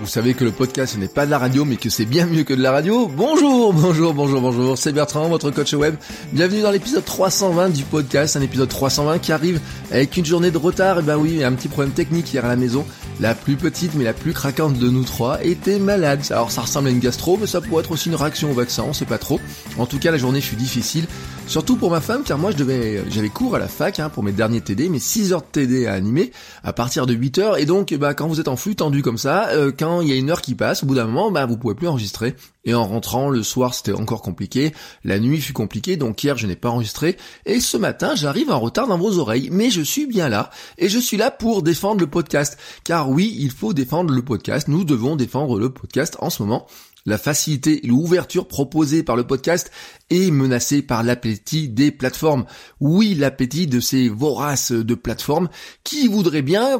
Vous savez que le podcast n'est pas de la radio mais que c'est bien mieux que de la radio. Bonjour, bonjour, bonjour, bonjour. C'est Bertrand, votre coach web. Bienvenue dans l'épisode 320 du podcast, un épisode 320 qui arrive avec une journée de retard. Et ben oui, un petit problème technique hier à la maison. La plus petite mais la plus craquante de nous trois était malade. Alors ça ressemble à une gastro mais ça pourrait être aussi une réaction au vaccin, on sait pas trop. En tout cas la journée fut difficile. Surtout pour ma femme, car moi je devais, j'avais cours à la fac hein, pour mes derniers TD, mes 6 heures de TD à animer à partir de 8 heures. Et donc, bah, quand vous êtes en flux tendu comme ça, euh, quand il y a une heure qui passe, au bout d'un moment, bah, vous pouvez plus enregistrer. Et en rentrant le soir, c'était encore compliqué. La nuit fut compliquée, donc hier je n'ai pas enregistré. Et ce matin, j'arrive en retard dans vos oreilles, mais je suis bien là. Et je suis là pour défendre le podcast. Car oui, il faut défendre le podcast. Nous devons défendre le podcast en ce moment. La facilité et l'ouverture proposée par le podcast est menacée par l'appétit des plateformes. Oui, l'appétit de ces voraces de plateformes qui voudraient bien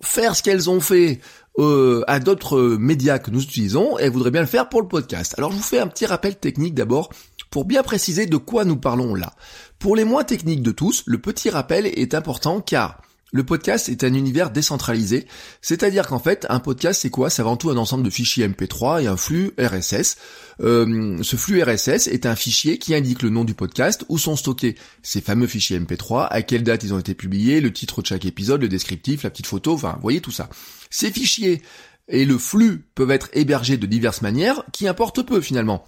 faire ce qu'elles ont fait euh, à d'autres médias que nous utilisons, elles voudraient bien le faire pour le podcast. Alors je vous fais un petit rappel technique d'abord pour bien préciser de quoi nous parlons là. Pour les moins techniques de tous, le petit rappel est important car le podcast est un univers décentralisé, c'est-à-dire qu'en fait, un podcast c'est quoi? C'est avant tout un ensemble de fichiers MP3 et un flux RSS. Euh, ce flux RSS est un fichier qui indique le nom du podcast, où sont stockés ces fameux fichiers MP3, à quelle date ils ont été publiés, le titre de chaque épisode, le descriptif, la petite photo, enfin, vous voyez tout ça. Ces fichiers et le flux peuvent être hébergés de diverses manières, qui importent peu finalement.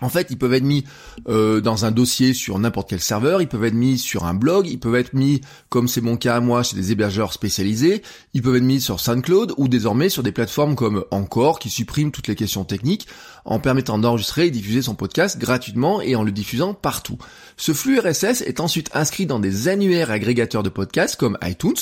En fait, ils peuvent être mis euh, dans un dossier sur n'importe quel serveur, ils peuvent être mis sur un blog, ils peuvent être mis, comme c'est mon cas à moi, chez des hébergeurs spécialisés, ils peuvent être mis sur SoundCloud ou désormais sur des plateformes comme Encore qui suppriment toutes les questions techniques en permettant d'enregistrer et diffuser son podcast gratuitement et en le diffusant partout. Ce flux RSS est ensuite inscrit dans des annuaires agrégateurs de podcasts comme iTunes,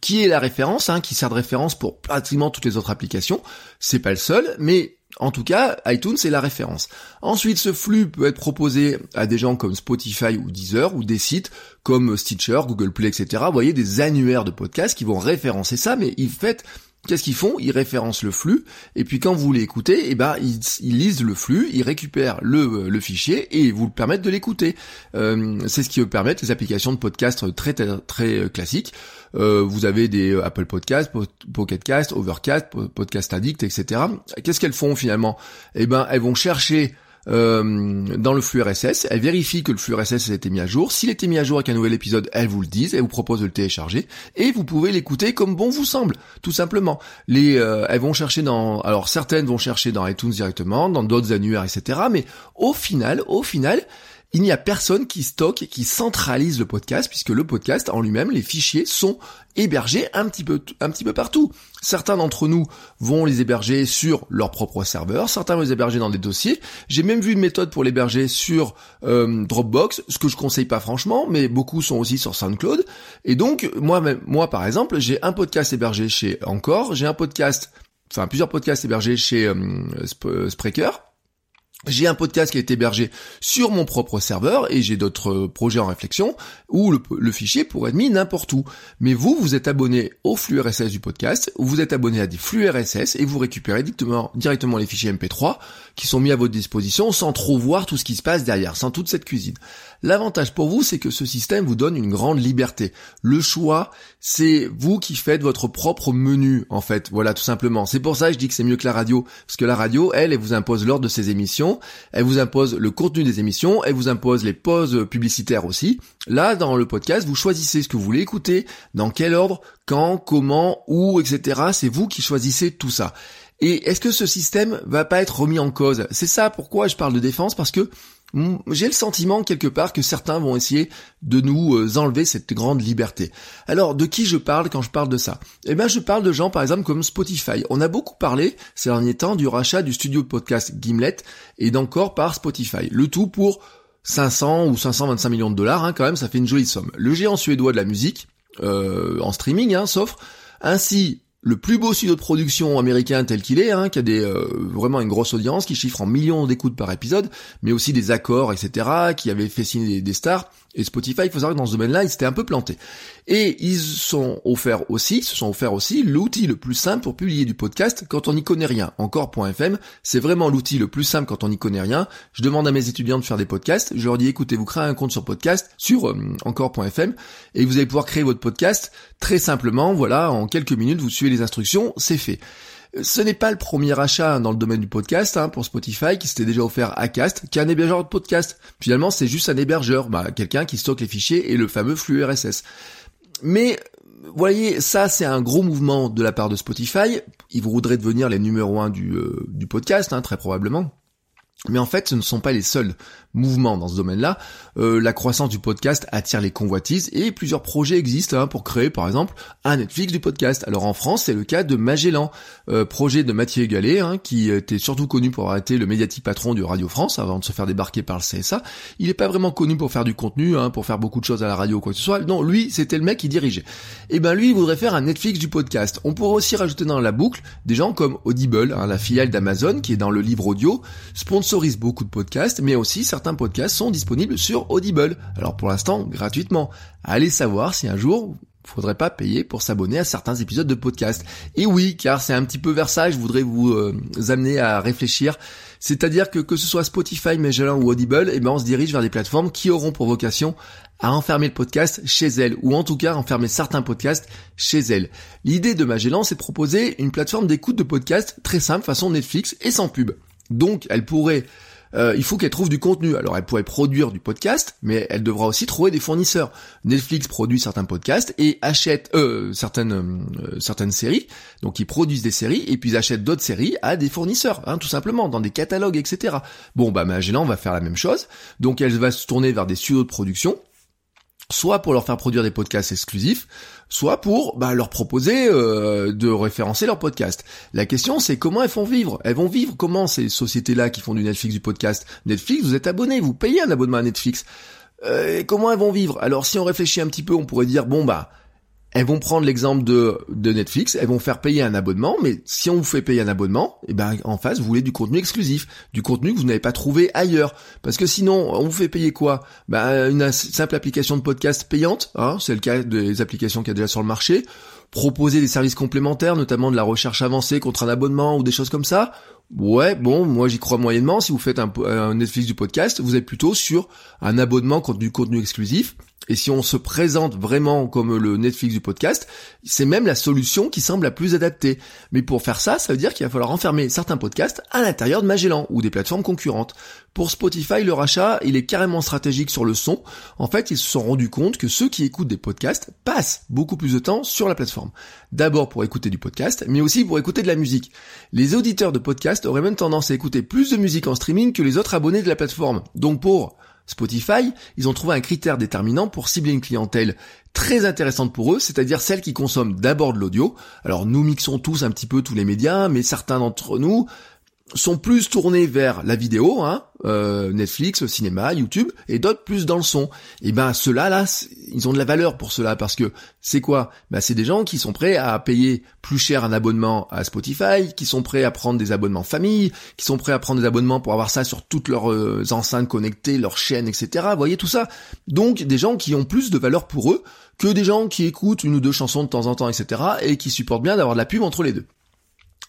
qui est la référence, hein, qui sert de référence pour pratiquement toutes les autres applications. C'est pas le seul, mais en tout cas, iTunes est la référence. Ensuite, ce flux peut être proposé à des gens comme Spotify ou Deezer ou des sites comme Stitcher, Google Play, etc. Vous voyez, des annuaires de podcasts qui vont référencer ça, mais ils fait, Qu'est-ce qu'ils font? Ils référencent le flux, et puis quand vous l'écoutez, eh ben ils, lisent le flux, ils récupèrent le, le fichier et vous le permettent de l'écouter. Euh, c'est ce qui permet les applications de podcast très très, très classiques. Euh, vous avez des euh, Apple Podcasts, Pocket Cast, Overcast, Podcast Addict, etc. Qu'est-ce qu'elles font finalement? Eh ben, elles vont chercher euh, dans le flux RSS, elles vérifient que le flux RSS a été mis à jour. S'il était mis à jour avec un nouvel épisode, elles vous le disent, elles vous proposent de le télécharger et vous pouvez l'écouter comme bon vous semble, tout simplement. Les, elles vont chercher dans, alors certaines vont chercher dans iTunes directement, dans d'autres annuaires, etc. Mais au final, au final, il n'y a personne qui stocke, qui centralise le podcast, puisque le podcast en lui-même, les fichiers sont hébergés un petit peu, un petit peu partout. Certains d'entre nous vont les héberger sur leur propre serveur, certains vont les héberger dans des dossiers. J'ai même vu une méthode pour l'héberger sur euh, Dropbox, ce que je conseille pas franchement, mais beaucoup sont aussi sur SoundCloud. Et donc, moi, moi par exemple, j'ai un podcast hébergé chez Encore, j'ai un podcast, enfin plusieurs podcasts hébergés chez euh, Spreaker j'ai un podcast qui est hébergé sur mon propre serveur et j'ai d'autres euh, projets en réflexion où le, fichier pourrait être mis n'importe où. Mais vous, vous êtes abonné au flux RSS du podcast, ou vous êtes abonné à des flux RSS et vous récupérez directement les fichiers MP3 qui sont mis à votre disposition sans trop voir tout ce qui se passe derrière, sans toute cette cuisine. L'avantage pour vous, c'est que ce système vous donne une grande liberté. Le choix, c'est vous qui faites votre propre menu, en fait. Voilà, tout simplement. C'est pour ça que je dis que c'est mieux que la radio. Parce que la radio, elle, elle vous impose l'ordre de ses émissions, elle vous impose le contenu des émissions, elle vous impose les pauses publicitaires aussi. Là, dans le podcast, vous choisissez ce que vous voulez écouter, dans quel ordre, quand, comment, où, etc. C'est vous qui choisissez tout ça. Et est-ce que ce système va pas être remis en cause? C'est ça pourquoi je parle de défense, parce que j'ai le sentiment quelque part que certains vont essayer de nous euh, enlever cette grande liberté. Alors, de qui je parle quand je parle de ça? Eh bien, je parle de gens, par exemple, comme Spotify. On a beaucoup parlé, ces derniers temps, du rachat du studio de podcast Gimlet et d'encore par Spotify. Le tout pour 500 ou 525 millions de dollars, hein, quand même, ça fait une jolie somme. Le géant suédois de la musique en streaming, hein, s'offre. Ainsi, le plus beau studio de production américain tel qu'il est, hein, qui a des, euh, vraiment une grosse audience, qui chiffre en millions d'écoutes par épisode, mais aussi des accords, etc., qui avait fait signer des stars, et Spotify, il faut savoir que dans ce domaine-là, ils s'étaient un peu plantés. Et ils sont offerts aussi, se sont offerts aussi l'outil le plus simple pour publier du podcast quand on n'y connaît rien. Encore.fm, c'est vraiment l'outil le plus simple quand on n'y connaît rien. Je demande à mes étudiants de faire des podcasts. Je leur dis, écoutez, vous créez un compte sur podcast, sur euh, encore.fm, et vous allez pouvoir créer votre podcast très simplement. Voilà, en quelques minutes, vous suivez les instructions, c'est fait. Ce n'est pas le premier achat dans le domaine du podcast hein, pour Spotify qui s'était déjà offert à Cast, qui est un hébergeur de podcast. Finalement, c'est juste un hébergeur, bah, quelqu'un qui stocke les fichiers et le fameux flux RSS. Mais voyez, ça c'est un gros mouvement de la part de Spotify. Ils voudraient devenir les numéros un du, euh, du podcast, hein, très probablement. Mais en fait, ce ne sont pas les seuls mouvement dans ce domaine-là. Euh, la croissance du podcast attire les convoitises et plusieurs projets existent hein, pour créer par exemple un Netflix du podcast. Alors en France, c'est le cas de Magellan, euh, projet de Mathieu Gallet, hein, qui était surtout connu pour avoir été le médiatique patron du Radio France avant de se faire débarquer par le CSA. Il n'est pas vraiment connu pour faire du contenu, hein, pour faire beaucoup de choses à la radio ou quoi que ce soit. Non, lui, c'était le mec qui dirigeait. Et eh ben lui, il voudrait faire un Netflix du podcast. On pourrait aussi rajouter dans la boucle des gens comme Audible, hein, la filiale d'Amazon, qui est dans le livre audio, sponsorise beaucoup de podcasts, mais aussi certains podcasts sont disponibles sur Audible. Alors pour l'instant, gratuitement. Allez savoir si un jour faudrait pas payer pour s'abonner à certains épisodes de podcast. Et oui, car c'est un petit peu vers ça, je voudrais vous euh, amener à réfléchir. C'est-à-dire que que ce soit Spotify, Magellan ou Audible, eh ben on se dirige vers des plateformes qui auront pour vocation à enfermer le podcast chez elles, ou en tout cas enfermer certains podcasts chez elles. L'idée de Magellan, c'est de proposer une plateforme d'écoute de podcast très simple, façon Netflix et sans pub. Donc, elle pourrait euh, il faut qu'elle trouve du contenu. Alors elle pourrait produire du podcast, mais elle devra aussi trouver des fournisseurs. Netflix produit certains podcasts et achète euh, certaines euh, certaines séries, donc ils produisent des séries et puis ils achètent d'autres séries à des fournisseurs, hein, tout simplement, dans des catalogues, etc. Bon bah Magellan va faire la même chose, donc elle va se tourner vers des studios de production soit pour leur faire produire des podcasts exclusifs, soit pour bah, leur proposer euh, de référencer leur podcast. La question c'est comment elles font vivre Elles vont vivre comment ces sociétés-là qui font du Netflix, du podcast? Netflix, vous êtes abonné, vous payez un abonnement à Netflix. Euh, comment elles vont vivre? Alors si on réfléchit un petit peu, on pourrait dire bon bah elles vont prendre l'exemple de, Netflix, elles vont faire payer un abonnement, mais si on vous fait payer un abonnement, eh ben en face vous voulez du contenu exclusif, du contenu que vous n'avez pas trouvé ailleurs, parce que sinon on vous fait payer quoi? Ben une simple application de podcast payante, hein, c'est le cas des applications qu'il y a déjà sur le marché, proposer des services complémentaires, notamment de la recherche avancée contre un abonnement ou des choses comme ça. Ouais, bon, moi j'y crois moyennement. Si vous faites un, Netflix du podcast, vous êtes plutôt sur un abonnement du contenu exclusif et si on se présente vraiment comme le Netflix du podcast, c'est même la solution qui semble la plus adaptée. Mais pour faire ça, ça veut dire qu'il va falloir enfermer certains podcasts à l'intérieur de Magellan ou des plateformes concurrentes. Pour Spotify, le rachat, il est carrément stratégique sur le son. En fait, ils se sont rendus compte que ceux qui écoutent des podcasts passent beaucoup plus de temps sur la plateforme. D'abord pour écouter du podcast, mais aussi pour écouter de la musique. Les auditeurs de podcasts auraient même tendance à écouter plus de musique en streaming que les autres abonnés de la plateforme. Donc pour Spotify, ils ont trouvé un critère déterminant pour cibler une clientèle très intéressante pour eux, c'est-à-dire celle qui consomme d'abord de l'audio. Alors nous mixons tous un petit peu tous les médias, mais certains d'entre nous sont plus tournés vers la vidéo, hein, euh, Netflix, cinéma, YouTube, et d'autres plus dans le son. Et ben ceux-là, là, ils ont de la valeur pour cela, parce que c'est quoi? Ben c'est des gens qui sont prêts à payer plus cher un abonnement à Spotify, qui sont prêts à prendre des abonnements famille, qui sont prêts à prendre des abonnements pour avoir ça sur toutes leurs euh, enceintes connectées, leurs chaînes, etc. Vous voyez tout ça? Donc des gens qui ont plus de valeur pour eux que des gens qui écoutent une ou deux chansons de temps en temps, etc. et qui supportent bien d'avoir de la pub entre les deux.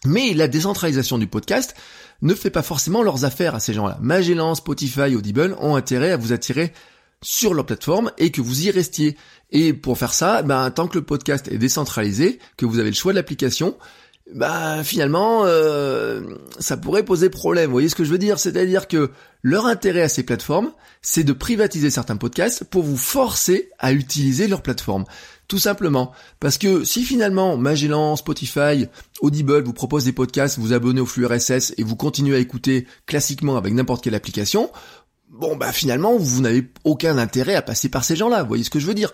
Mais la décentralisation du podcast ne fait pas forcément leurs affaires à ces gens-là. Magellan, Spotify, Audible ont intérêt à vous attirer sur leur plateforme et que vous y restiez. Et pour faire ça, ben, tant que le podcast est décentralisé, que vous avez le choix de l'application, bah finalement euh, ça pourrait poser problème. Vous voyez ce que je veux dire? C'est-à-dire que leur intérêt à ces plateformes, c'est de privatiser certains podcasts pour vous forcer à utiliser leur plateforme. Tout simplement. Parce que si finalement Magellan, Spotify, Audible vous propose des podcasts, vous abonnez au flux RSS et vous continuez à écouter classiquement avec n'importe quelle application, bon bah finalement vous n'avez aucun intérêt à passer par ces gens-là. Vous voyez ce que je veux dire?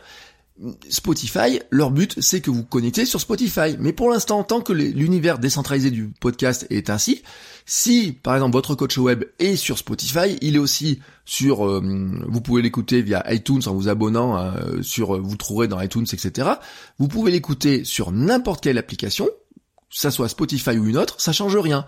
Spotify, leur but, c'est que vous connectez sur Spotify. Mais pour l'instant, tant que l'univers décentralisé du podcast est ainsi, si, par exemple, votre coach web est sur Spotify, il est aussi sur, euh, vous pouvez l'écouter via iTunes en vous abonnant euh, sur, vous trouverez dans iTunes, etc. Vous pouvez l'écouter sur n'importe quelle application, ça soit Spotify ou une autre, ça change rien.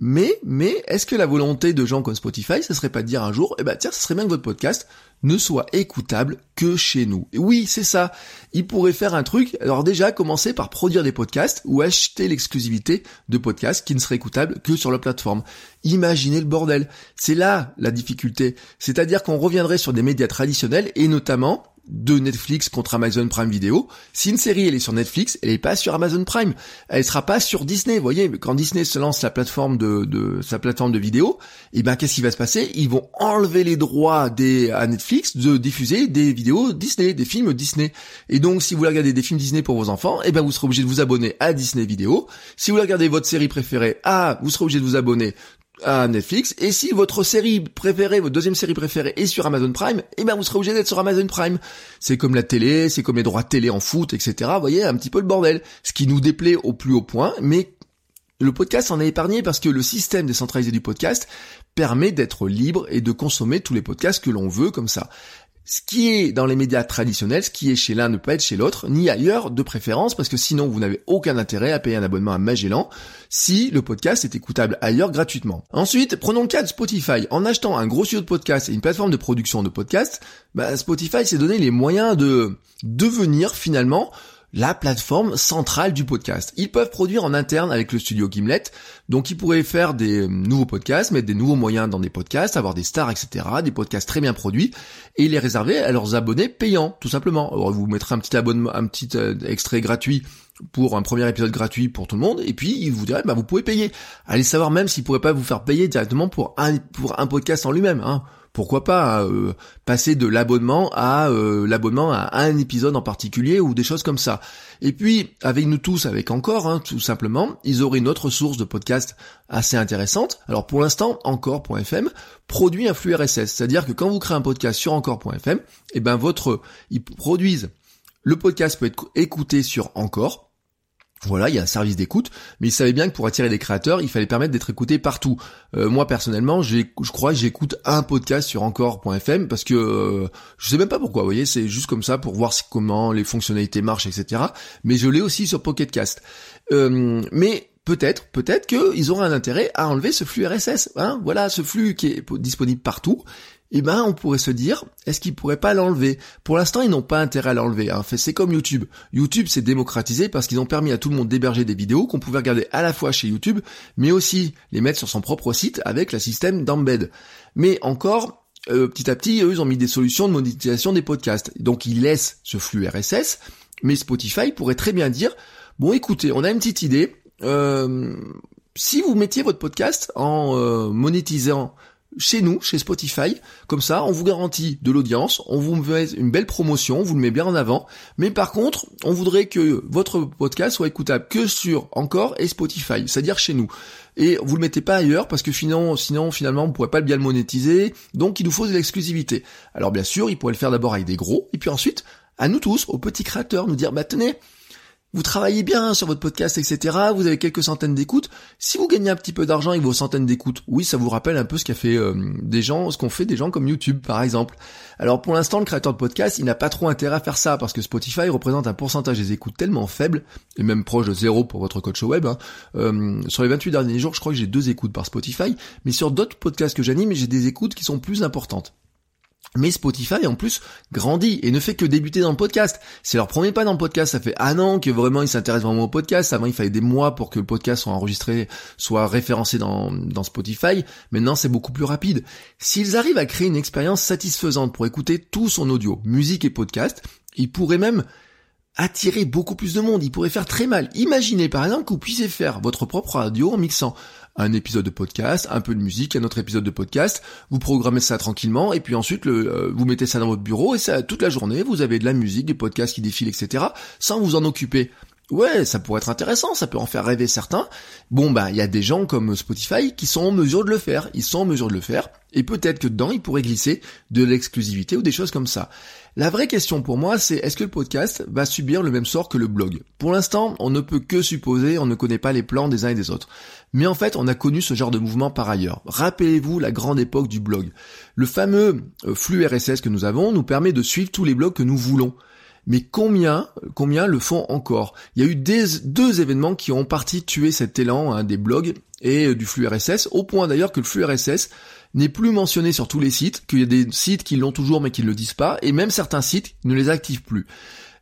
Mais, mais, est-ce que la volonté de gens comme Spotify, ce serait pas de dire un jour, eh ben tiens, ce serait bien que votre podcast ne soit écoutable que chez nous. Oui, c'est ça. Ils pourraient faire un truc. Alors déjà, commencer par produire des podcasts ou acheter l'exclusivité de podcasts qui ne seraient écoutables que sur la plateforme. Imaginez le bordel. C'est là la difficulté. C'est-à-dire qu'on reviendrait sur des médias traditionnels et notamment de Netflix contre Amazon Prime Video. Si une série elle est sur Netflix, elle est pas sur Amazon Prime, elle sera pas sur Disney. Vous voyez, quand Disney se lance la plateforme de, sa plateforme de vidéo, et eh ben qu'est-ce qui va se passer? Ils vont enlever les droits à Netflix de diffuser des vidéos Disney, des films Disney. Et donc si vous voulez regarder des films Disney pour vos enfants, et eh ben vous serez obligé de vous abonner à Disney Vidéo. Si vous voulez regarder votre série préférée, ah, vous serez obligé de vous abonner à Netflix. Et si votre série préférée, votre deuxième série préférée est sur Amazon Prime, eh ben vous serez obligé d'être sur Amazon Prime. C'est comme la télé, c'est comme les droits télé en foot, etc. Vous voyez, un petit peu le bordel. Ce qui nous déplaît au plus haut point, mais le podcast en est épargné parce que le système décentralisé du podcast permet d'être libre et de consommer tous les podcasts que l'on veut comme ça ce qui est dans les médias traditionnels, ce qui est chez l'un ne peut être chez l'autre, ni ailleurs de préférence, parce que sinon vous n'avez aucun intérêt à payer un abonnement à Magellan si le podcast est écoutable ailleurs gratuitement. Ensuite, prenons le cas de Spotify. En achetant un gros studio de podcast et une plateforme de production de podcast, bah, Spotify s'est donné les moyens de devenir finalement la plateforme centrale du podcast. Ils peuvent produire en interne avec le studio Gimlet, donc ils pourraient faire des euh, nouveaux podcasts, mettre des nouveaux moyens dans des podcasts, avoir des stars, etc., des podcasts très bien produits, et les réserver à leurs abonnés payants, tout simplement. Alors vous mettrez un petit abonnement, un petit euh, extrait gratuit pour un premier épisode gratuit pour tout le monde, et puis ils vous diraient, bah vous pouvez payer. Allez savoir même s'ils pourraient pas vous faire payer directement pour un, pour un podcast en lui-même, hein pourquoi pas euh, passer de l'abonnement à euh, l'abonnement à un épisode en particulier ou des choses comme ça. Et puis avec nous tous, avec encore, hein, tout simplement, ils auraient une autre source de podcast assez intéressante. Alors pour l'instant, encore.fm produit un flux RSS, c'est-à-dire que quand vous créez un podcast sur encore.fm, et eh ben votre ils produisent le podcast peut être écouté sur encore voilà, il y a un service d'écoute, mais il savait bien que pour attirer les créateurs, il fallait permettre d'être écouté partout. Euh, moi personnellement, je crois que j'écoute un podcast sur encore.fm parce que euh, je sais même pas pourquoi. Vous voyez, c'est juste comme ça pour voir comment les fonctionnalités marchent, etc. Mais je l'ai aussi sur Pocketcast. Euh, mais peut-être, peut-être qu'ils auraient un intérêt à enlever ce flux RSS. Hein voilà, ce flux qui est disponible partout eh ben on pourrait se dire, est-ce qu'ils pourraient pas l'enlever? Pour l'instant, ils n'ont pas intérêt à l'enlever. Hein. C'est comme YouTube. YouTube s'est démocratisé parce qu'ils ont permis à tout le monde d'héberger des vidéos qu'on pouvait regarder à la fois chez YouTube, mais aussi les mettre sur son propre site avec le système d'embed. Mais encore, euh, petit à petit, eux, ils ont mis des solutions de monétisation des podcasts. Donc ils laissent ce flux RSS, mais Spotify pourrait très bien dire, bon écoutez, on a une petite idée. Euh, si vous mettiez votre podcast en euh, monétisant chez nous, chez Spotify. Comme ça, on vous garantit de l'audience, on vous met une belle promotion, on vous le met bien en avant. Mais par contre, on voudrait que votre podcast soit écoutable que sur encore et Spotify, c'est-à-dire chez nous. Et vous le mettez pas ailleurs parce que sinon, sinon finalement, on pourrait pas bien le monétiser. Donc, il nous faut de l'exclusivité. Alors bien sûr, il pourrait le faire d'abord avec des gros, et puis ensuite, à nous tous, aux petits créateurs, nous dire, bah tenez, vous travaillez bien sur votre podcast, etc. Vous avez quelques centaines d'écoutes. Si vous gagnez un petit peu d'argent avec vos centaines d'écoutes, oui, ça vous rappelle un peu ce qu'a fait euh, des gens, ce qu'ont fait des gens comme YouTube, par exemple. Alors pour l'instant, le créateur de podcast, il n'a pas trop intérêt à faire ça parce que Spotify représente un pourcentage des écoutes tellement faible et même proche de zéro pour votre coach web. Hein. Euh, sur les 28 derniers jours, je crois que j'ai deux écoutes par Spotify, mais sur d'autres podcasts que j'anime, j'ai des écoutes qui sont plus importantes. Mais Spotify en plus grandit et ne fait que débuter dans le podcast. C'est leur premier pas dans le podcast. Ça fait un an que vraiment ils s'intéressent vraiment au podcast. Avant il fallait des mois pour que le podcast soit enregistré, soit référencé dans, dans Spotify. Maintenant c'est beaucoup plus rapide. S'ils arrivent à créer une expérience satisfaisante pour écouter tout son audio, musique et podcast, ils pourraient même attirer beaucoup plus de monde. Ils pourraient faire très mal. Imaginez par exemple que vous puissiez faire votre propre radio en mixant un épisode de podcast, un peu de musique, un autre épisode de podcast, vous programmez ça tranquillement, et puis ensuite euh, vous mettez ça dans votre bureau, et ça toute la journée, vous avez de la musique, des podcasts qui défilent, etc., sans vous en occuper. Ouais, ça pourrait être intéressant, ça peut en faire rêver certains. Bon bah il y a des gens comme Spotify qui sont en mesure de le faire, ils sont en mesure de le faire, et peut-être que dedans ils pourraient glisser de l'exclusivité ou des choses comme ça. La vraie question pour moi c'est est-ce que le podcast va subir le même sort que le blog? Pour l'instant on ne peut que supposer, on ne connaît pas les plans des uns et des autres. Mais en fait on a connu ce genre de mouvement par ailleurs. Rappelez-vous la grande époque du blog. Le fameux euh, flux RSS que nous avons nous permet de suivre tous les blogs que nous voulons mais combien, combien le font encore? Il y a eu deux événements qui ont en partie tué cet élan hein, des blogs et euh, du flux RSS, au point d'ailleurs que le flux RSS n'est plus mentionné sur tous les sites, qu'il y a des sites qui l'ont toujours mais qui ne le disent pas, et même certains sites ne les activent plus.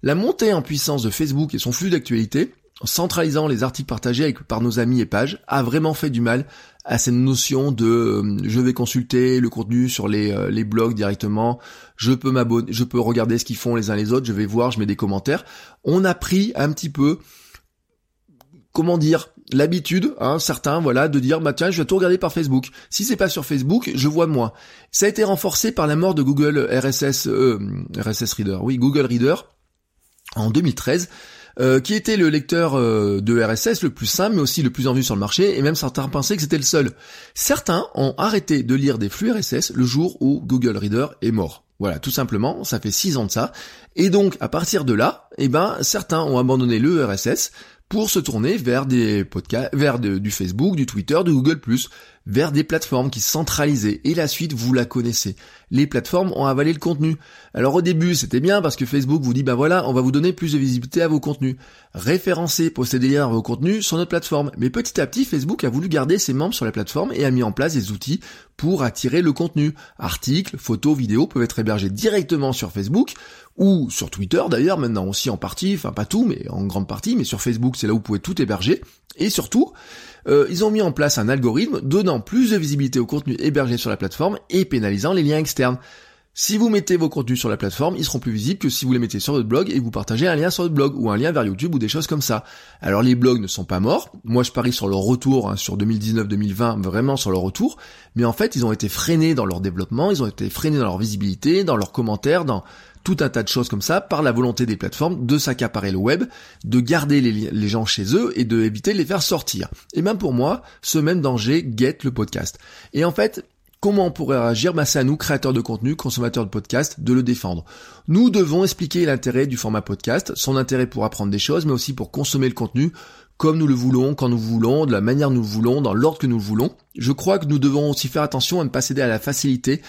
La montée en puissance de Facebook et son flux d'actualité, en centralisant les articles partagés avec, par nos amis et pages, a vraiment fait du mal à cette notion de euh, je vais consulter le contenu sur les, euh, les blogs directement, je peux m'abonner, je peux regarder ce qu'ils font les uns les autres, je vais voir, je mets des commentaires. On a pris un petit peu, comment dire, l'habitude, hein, certains, voilà, de dire bah tiens, je vais tout regarder par Facebook. Si c'est pas sur Facebook, je vois moins. Ça a été renforcé par la mort de Google RSS, euh, RSS Reader, oui, Google Reader en 2013 euh, qui était le lecteur euh, de RSS le plus simple, mais aussi le plus en vue sur le marché, et même certains pensaient que c'était le seul. Certains ont arrêté de lire des flux RSS le jour où Google Reader est mort. Voilà, tout simplement, ça fait six ans de ça. Et donc, à partir de là, eh ben, certains ont abandonné le RSS pour se tourner vers des podcasts, vers du Facebook, du Twitter, du Google+, vers des plateformes qui centralisaient. Et la suite, vous la connaissez. Les plateformes ont avalé le contenu. Alors au début, c'était bien parce que Facebook vous dit, ben voilà, on va vous donner plus de visibilité à vos contenus. Référencer, posséder vos contenus sur notre plateforme. Mais petit à petit, Facebook a voulu garder ses membres sur la plateforme et a mis en place des outils pour attirer le contenu. Articles, photos, vidéos peuvent être hébergés directement sur Facebook ou sur Twitter d'ailleurs, maintenant aussi en partie, enfin pas tout, mais en grande partie, mais sur Facebook c'est là où vous pouvez tout héberger. Et surtout, euh, ils ont mis en place un algorithme donnant plus de visibilité au contenu hébergé sur la plateforme et pénalisant les liens externes. Si vous mettez vos contenus sur la plateforme, ils seront plus visibles que si vous les mettez sur votre blog et vous partagez un lien sur votre blog ou un lien vers YouTube ou des choses comme ça. Alors les blogs ne sont pas morts. Moi je parie sur leur retour, hein, sur 2019-2020, vraiment sur leur retour. Mais en fait, ils ont été freinés dans leur développement, ils ont été freinés dans leur visibilité, dans leurs commentaires, dans tout un tas de choses comme ça par la volonté des plateformes de s'accaparer le web, de garder les, gens chez eux et de éviter de les faire sortir. Et même pour moi, ce même danger guette le podcast. Et en fait, Comment on pourrait réagir? Bah, C'est à nous, créateurs de contenu, consommateurs de podcast, de le défendre. Nous devons expliquer l'intérêt du format podcast, son intérêt pour apprendre des choses, mais aussi pour consommer le contenu comme nous le voulons, quand nous voulons, de la manière nous voulons, dans l'ordre que nous voulons. Je crois que nous devons aussi faire attention à ne pas céder à la facilité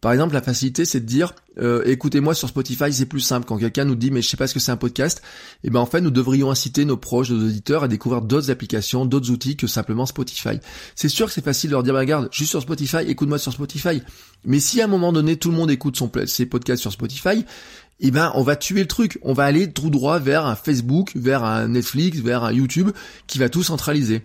par exemple, la facilité, c'est de dire, euh, écoutez-moi sur Spotify, c'est plus simple. Quand quelqu'un nous dit, mais je sais pas ce que c'est un podcast, eh ben en fait, nous devrions inciter nos proches, nos auditeurs à découvrir d'autres applications, d'autres outils que simplement Spotify. C'est sûr que c'est facile de leur dire, bah, regarde, juste sur Spotify, écoute-moi sur Spotify. Mais si à un moment donné, tout le monde écoute ses podcasts sur Spotify, eh ben on va tuer le truc. On va aller tout droit vers un Facebook, vers un Netflix, vers un YouTube qui va tout centraliser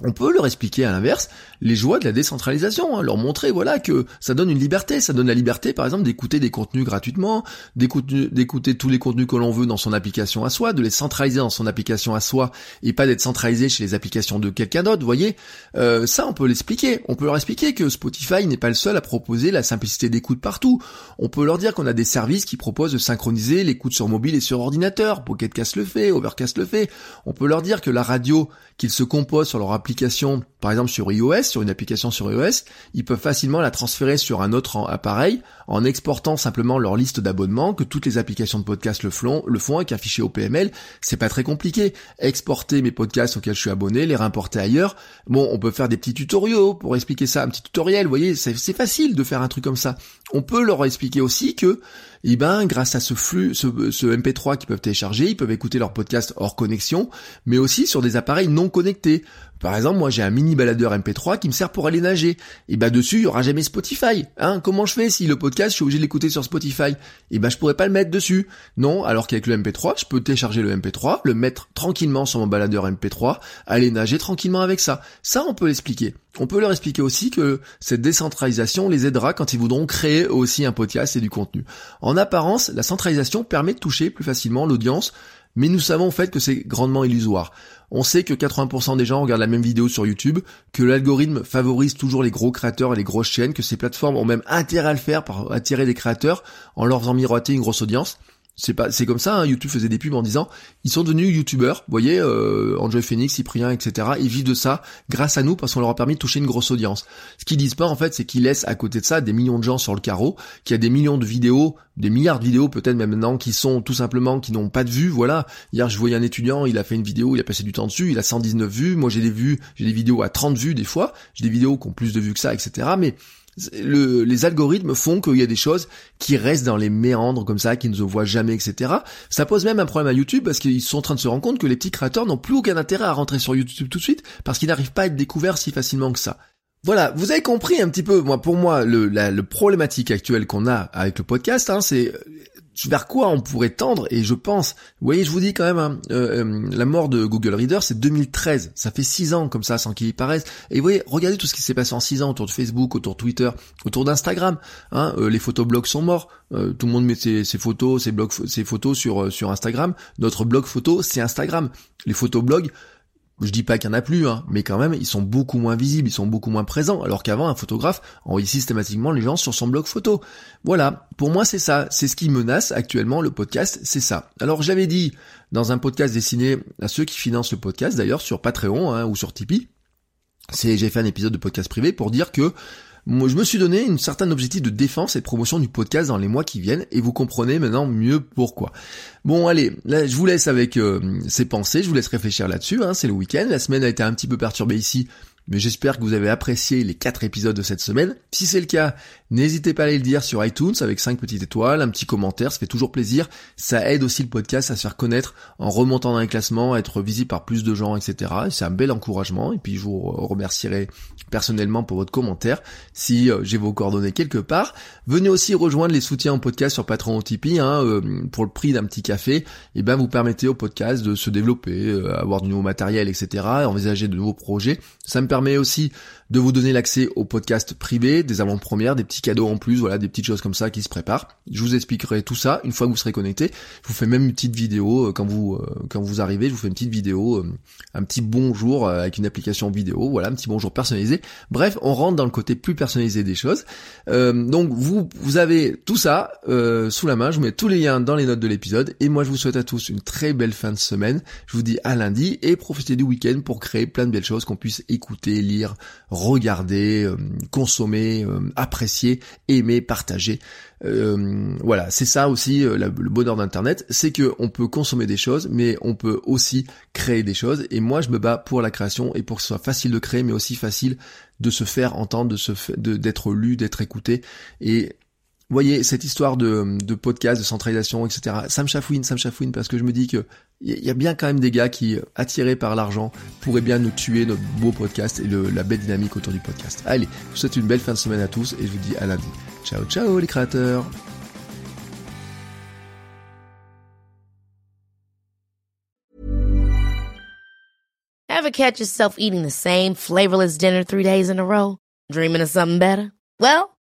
on peut leur expliquer à l'inverse les joies de la décentralisation, hein, leur montrer voilà que ça donne une liberté, ça donne la liberté par exemple d'écouter des contenus gratuitement, d'écouter tous les contenus que l'on veut dans son application à soi, de les centraliser dans son application à soi et pas d'être centralisé chez les applications de quelqu'un d'autre, voyez. Euh, Ça on peut l'expliquer, on peut leur expliquer que Spotify n'est pas le seul à proposer la simplicité d'écoute partout, on peut leur dire qu'on a des services qui proposent de synchroniser l'écoute sur mobile et sur ordinateur, Pocketcast le fait, Overcast le fait, on peut leur dire que la radio qu'ils se composent sur leur application application, par exemple sur iOS, sur une application sur iOS, ils peuvent facilement la transférer sur un autre appareil en exportant simplement leur liste d'abonnements, que toutes les applications de podcast le font, le font avec un fichier OPML. C'est pas très compliqué. Exporter mes podcasts auxquels je suis abonné, les réimporter ailleurs. Bon, on peut faire des petits tutoriaux pour expliquer ça, un petit tutoriel. Vous voyez, c'est facile de faire un truc comme ça. On peut leur expliquer aussi que eh ben, grâce à ce flux, ce, MP3 qu'ils peuvent télécharger, ils peuvent écouter leur podcast hors connexion, mais aussi sur des appareils non connectés. Par exemple, moi j'ai un mini baladeur MP3 qui me sert pour aller nager. Et bah dessus, il y aura jamais Spotify. Hein Comment je fais si le podcast, je suis obligé de l'écouter sur Spotify? Et ben je pourrais pas le mettre dessus. Non, alors qu'avec le MP3, je peux télécharger le MP3, le mettre tranquillement sur mon baladeur MP3, aller nager tranquillement avec ça. Ça, on peut l'expliquer. On peut leur expliquer aussi que cette décentralisation les aidera quand ils voudront créer aussi un podcast et du contenu. En apparence, la centralisation permet de toucher plus facilement l'audience, mais nous savons en fait que c'est grandement illusoire. On sait que 80% des gens regardent la même vidéo sur YouTube, que l'algorithme favorise toujours les gros créateurs et les grosses chaînes, que ces plateformes ont même intérêt à le faire pour attirer des créateurs en leur faisant miroiter une grosse audience. C'est pas, c'est comme ça. Hein, YouTube faisait des pubs en disant, ils sont devenus YouTubeurs. Vous voyez, euh, Phoenix, Cyprien, etc. Ils vivent de ça grâce à nous parce qu'on leur a permis de toucher une grosse audience. Ce qu'ils disent pas en fait, c'est qu'ils laissent à côté de ça des millions de gens sur le carreau, qu'il y a des millions de vidéos, des milliards de vidéos peut-être même maintenant qui sont tout simplement qui n'ont pas de vues. Voilà. Hier, je voyais un étudiant, il a fait une vidéo, il a passé du temps dessus, il a 119 vues. Moi, j'ai des vues, j'ai des vidéos à 30 vues des fois. J'ai des vidéos qui ont plus de vues que ça, etc. Mais les algorithmes font qu'il y a des choses qui restent dans les méandres comme ça, qui ne se voient jamais, etc. Ça pose même un problème à YouTube parce qu'ils sont en train de se rendre compte que les petits créateurs n'ont plus aucun intérêt à rentrer sur YouTube tout de suite parce qu'ils n'arrivent pas à être découverts si facilement que ça. Voilà, vous avez compris un petit peu, moi pour moi, le, la, problématique actuelle qu'on a avec le podcast, hein, c'est vers quoi on pourrait tendre et je pense, vous voyez, je vous dis quand même, hein, euh, euh, la mort de Google Reader, c'est 2013, ça fait 6 ans comme ça, sans qu'il y paraisse. Et vous voyez, regardez tout ce qui s'est passé en 6 ans autour de Facebook, autour de Twitter, autour d'Instagram. Hein, euh, les photoblogs sont morts, tout le monde met ses, photos, ses blogs, ses photos sur sur Instagram. Notre blog photo, c'est Instagram. Les photoblogs, je dis pas qu'il y en a plus, hein, mais quand même, ils sont beaucoup moins visibles, ils sont beaucoup moins présents, alors qu'avant, un photographe envoyait systématiquement les gens sur son blog photo. Voilà, pour moi, c'est ça, c'est ce qui menace actuellement le podcast, c'est ça. Alors, j'avais dit dans un podcast destiné à ceux qui financent le podcast, d'ailleurs, sur Patreon hein, ou sur Tipeee, c'est j'ai fait un épisode de podcast privé pour dire que moi, je me suis donné une certaine objectif de défense et de promotion du podcast dans les mois qui viennent et vous comprenez maintenant mieux pourquoi. Bon allez, là je vous laisse avec euh, ces pensées, je vous laisse réfléchir là-dessus, hein, c'est le week-end, la semaine a été un petit peu perturbée ici mais j'espère que vous avez apprécié les quatre épisodes de cette semaine. Si c'est le cas, n'hésitez pas à aller le dire sur iTunes avec 5 petites étoiles, un petit commentaire, ça fait toujours plaisir. Ça aide aussi le podcast à se faire connaître en remontant dans les classements, à être visible par plus de gens, etc. c'est un bel encouragement. Et puis je vous remercierai personnellement pour votre commentaire si euh, j'ai vos coordonnées quelque part. Venez aussi rejoindre les soutiens en podcast sur Patreon ou Tipeee hein, euh, pour le prix d'un petit café. Et eh ben vous permettez au podcast de se développer, euh, avoir du nouveau matériel, etc. envisager de nouveaux projets. Ça me permet aussi de vous donner l'accès au podcast privé, des avant-premières, des petits cadeaux en plus, voilà, des petites choses comme ça qui se préparent. Je vous expliquerai tout ça une fois que vous serez connecté. Je vous fais même une petite vidéo euh, quand vous euh, quand vous arrivez, je vous fais une petite vidéo, euh, un petit bonjour avec une application vidéo, voilà, un petit bonjour personnalisé. Bref, on rentre dans le côté plus personnalisé des choses. donc vous vous avez tout ça sous la main. Je vous mets tous les liens dans les notes de l'épisode. Et moi, je vous souhaite à tous une très belle fin de semaine. Je vous dis à lundi et profitez du week-end pour créer plein de belles choses qu'on puisse écouter, lire, regarder, euh, consommer, euh, apprécier, aimer, partager. Euh, voilà, c'est ça aussi le bonheur d'internet, c'est que on peut consommer des choses, mais on peut aussi créer des choses. Et moi, je me bats pour la création et pour que ce soit facile de créer, mais aussi facile de se faire entendre, de d'être lu, d'être écouté. Et vous voyez, cette histoire de, de podcast, de centralisation, etc., ça me chafouine, ça me chafouine, parce que je me dis que il y a bien quand même des gars qui, attirés par l'argent, pourraient bien nous tuer notre beau podcast et la belle dynamique autour du podcast. Allez, je vous souhaite une belle fin de semaine à tous et je vous dis à lundi. Ciao ciao les créateurs catch yourself eating the same flavorless dinner three days in a row? Dreaming of something better? Well,